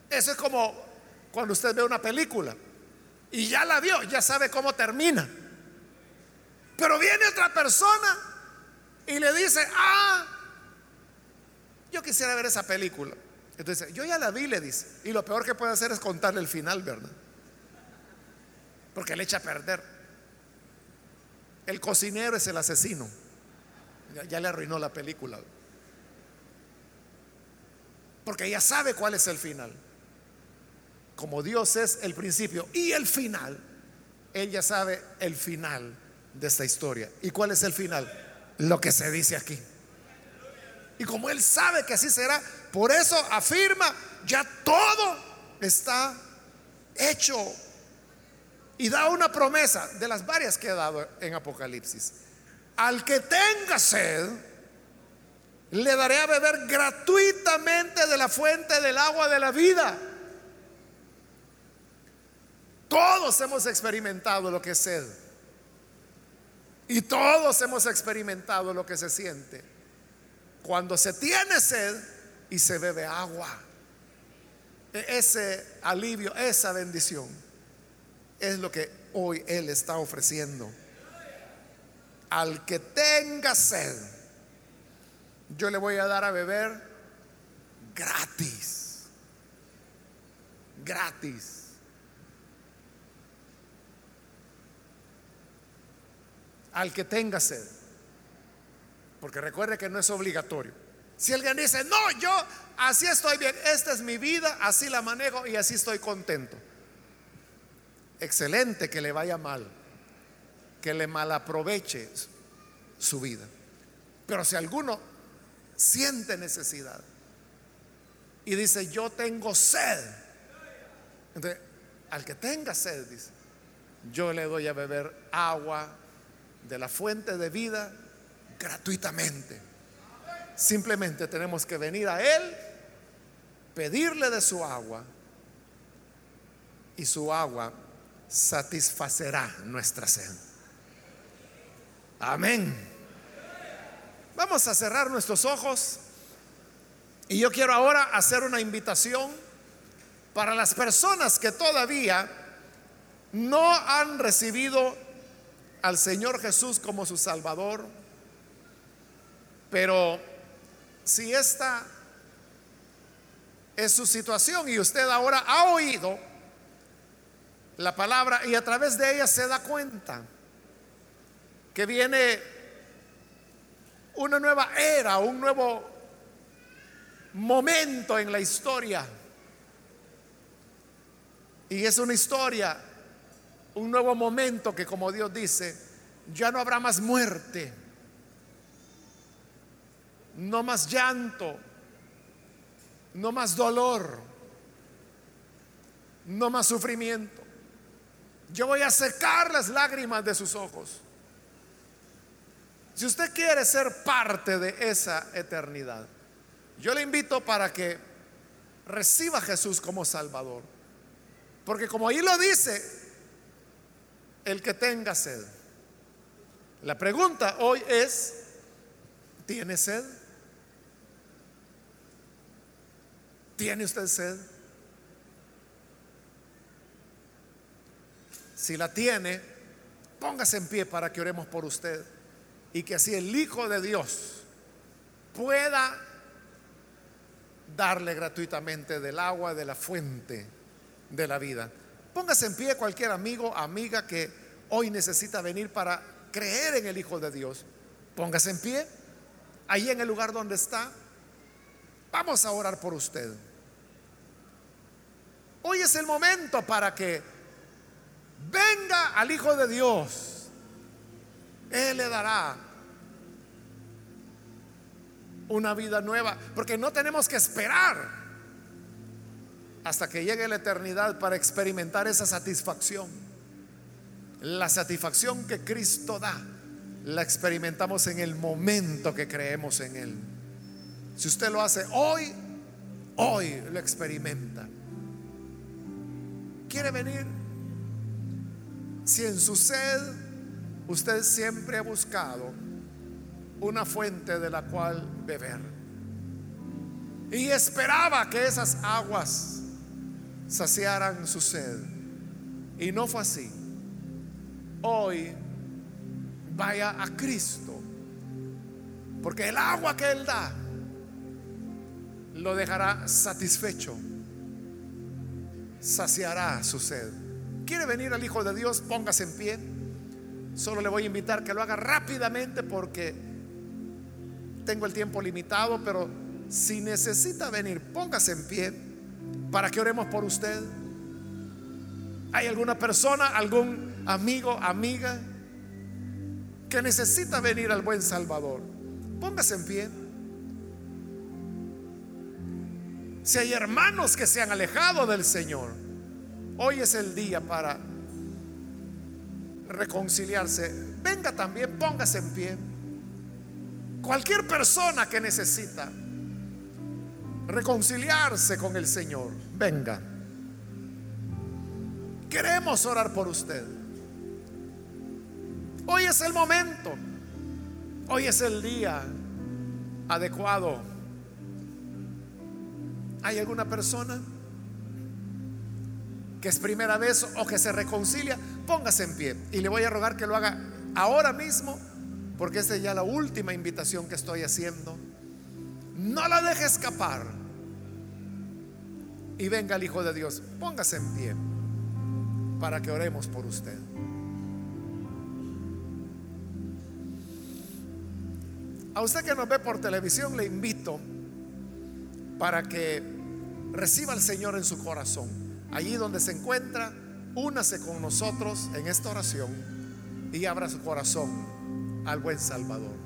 Eso es como cuando usted ve una película y ya la vio, ya sabe cómo termina. Pero viene otra persona y le dice, ah, yo quisiera ver esa película. Entonces, yo ya la vi, le dice. Y lo peor que puede hacer es contarle el final, ¿verdad? Porque le echa a perder. El cocinero es el asesino. Ya, le arruinó la película. Porque ya sabe cuál es el final. Como Dios es el principio y el final, Él ya sabe el final de esta historia. ¿Y cuál es el final? Lo que se dice aquí. Y como Él sabe que así será, por eso afirma, ya todo está hecho y da una promesa de las varias que ha dado en Apocalipsis. Al que tenga sed, le daré a beber gratuitamente de la fuente del agua de la vida. Todos hemos experimentado lo que es sed. Y todos hemos experimentado lo que se siente cuando se tiene sed y se bebe agua. E-, ese alivio, esa bendición es lo que hoy Él está ofreciendo. Al que tenga sed, yo le voy a dar a beber gratis. Gratis. Al que tenga sed. Porque recuerde que no es obligatorio. Si alguien dice, no, yo así estoy bien, esta es mi vida, así la manejo y así estoy contento excelente que le vaya mal, que le malaproveche su vida. Pero si alguno siente necesidad y dice, yo tengo sed, entonces, al que tenga sed, dice, yo le doy a beber agua de la fuente de vida gratuitamente. Simplemente tenemos que venir a Él, pedirle de su agua y su agua satisfacerá nuestra sed. Amén. Vamos a cerrar nuestros ojos y yo quiero ahora hacer una invitación para las personas que todavía no han recibido al Señor Jesús como su Salvador, pero si esta es su situación y usted ahora ha oído la palabra y a través de ella se da cuenta que viene una nueva era, un nuevo momento en la historia. Y es una historia, un nuevo momento que como Dios dice, ya no habrá más muerte, no más llanto, no más dolor, no más sufrimiento. Yo voy a secar las lágrimas de sus ojos. Si usted quiere ser parte de esa eternidad, yo le invito para que reciba a Jesús como Salvador. Porque como ahí lo dice, el que tenga sed. La pregunta hoy es, ¿tiene sed? ¿Tiene usted sed? Si la tiene, póngase en pie para que oremos por usted y que así el Hijo de Dios pueda darle gratuitamente del agua de la fuente de la vida. Póngase en pie cualquier amigo, amiga que hoy necesita venir para creer en el Hijo de Dios. Póngase en pie, ahí en el lugar donde está. Vamos a orar por usted. Hoy es el momento para que venga al Hijo de Dios. Él le dará una vida nueva, porque no tenemos que esperar hasta que llegue la eternidad para experimentar esa satisfacción. La satisfacción que Cristo da, la experimentamos en el momento que creemos en Él. Si usted lo hace hoy, hoy lo experimenta. ¿Quiere venir? Si en su sed usted siempre ha buscado una fuente de la cual beber. Y esperaba que esas aguas saciaran su sed. Y no fue así. Hoy vaya a Cristo. Porque el agua que Él da lo dejará satisfecho. Saciará su sed. ¿Quiere venir al Hijo de Dios? Póngase en pie. Solo le voy a invitar que lo haga rápidamente porque tengo el tiempo limitado, pero si necesita venir, póngase en pie para que oremos por usted. ¿Hay alguna persona, algún amigo, amiga que necesita venir al buen Salvador? Póngase en pie. Si hay hermanos que se han alejado del Señor, hoy es el día para reconciliarse. Venga también, póngase en pie. Cualquier persona que necesita reconciliarse con el Señor, venga. Queremos orar por usted. Hoy es el momento. Hoy es el día adecuado. ¿Hay alguna persona que es primera vez o que se reconcilia? Póngase en pie y le voy a rogar que lo haga ahora mismo porque esta es ya la última invitación que estoy haciendo. No la deje escapar. Y venga el Hijo de Dios, póngase en pie para que oremos por usted. A usted que nos ve por televisión le invito para que reciba al Señor en su corazón. Allí donde se encuentra, únase con nosotros en esta oración y abra su corazón al buen Salvador.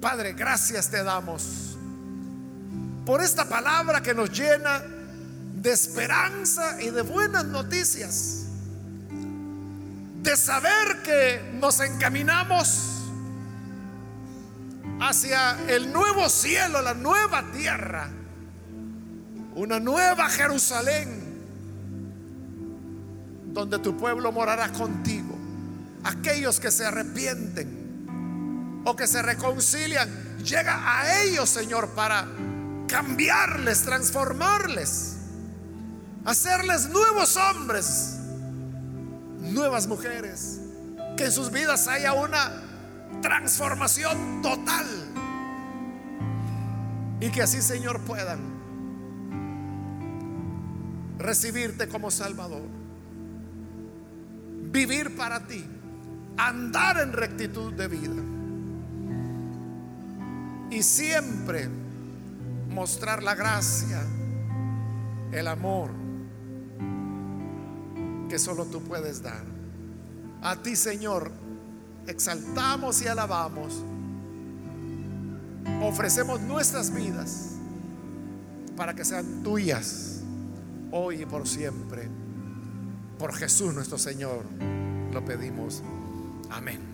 Padre, gracias te damos por esta palabra que nos llena de esperanza y de buenas noticias. De saber que nos encaminamos hacia el nuevo cielo, la nueva tierra, una nueva Jerusalén, donde tu pueblo morará contigo. Aquellos que se arrepienten o que se reconcilian, llega a ellos, Señor, para cambiarles, transformarles, hacerles nuevos hombres, nuevas mujeres, que en sus vidas haya una transformación total. Y que así, Señor, puedan recibirte como Salvador, vivir para ti, andar en rectitud de vida y siempre mostrar la gracia, el amor que solo tú puedes dar. A ti, Señor, exaltamos y alabamos. Ofrecemos nuestras vidas para que sean tuyas hoy y por siempre. Por Jesús nuestro Señor lo pedimos. Amén.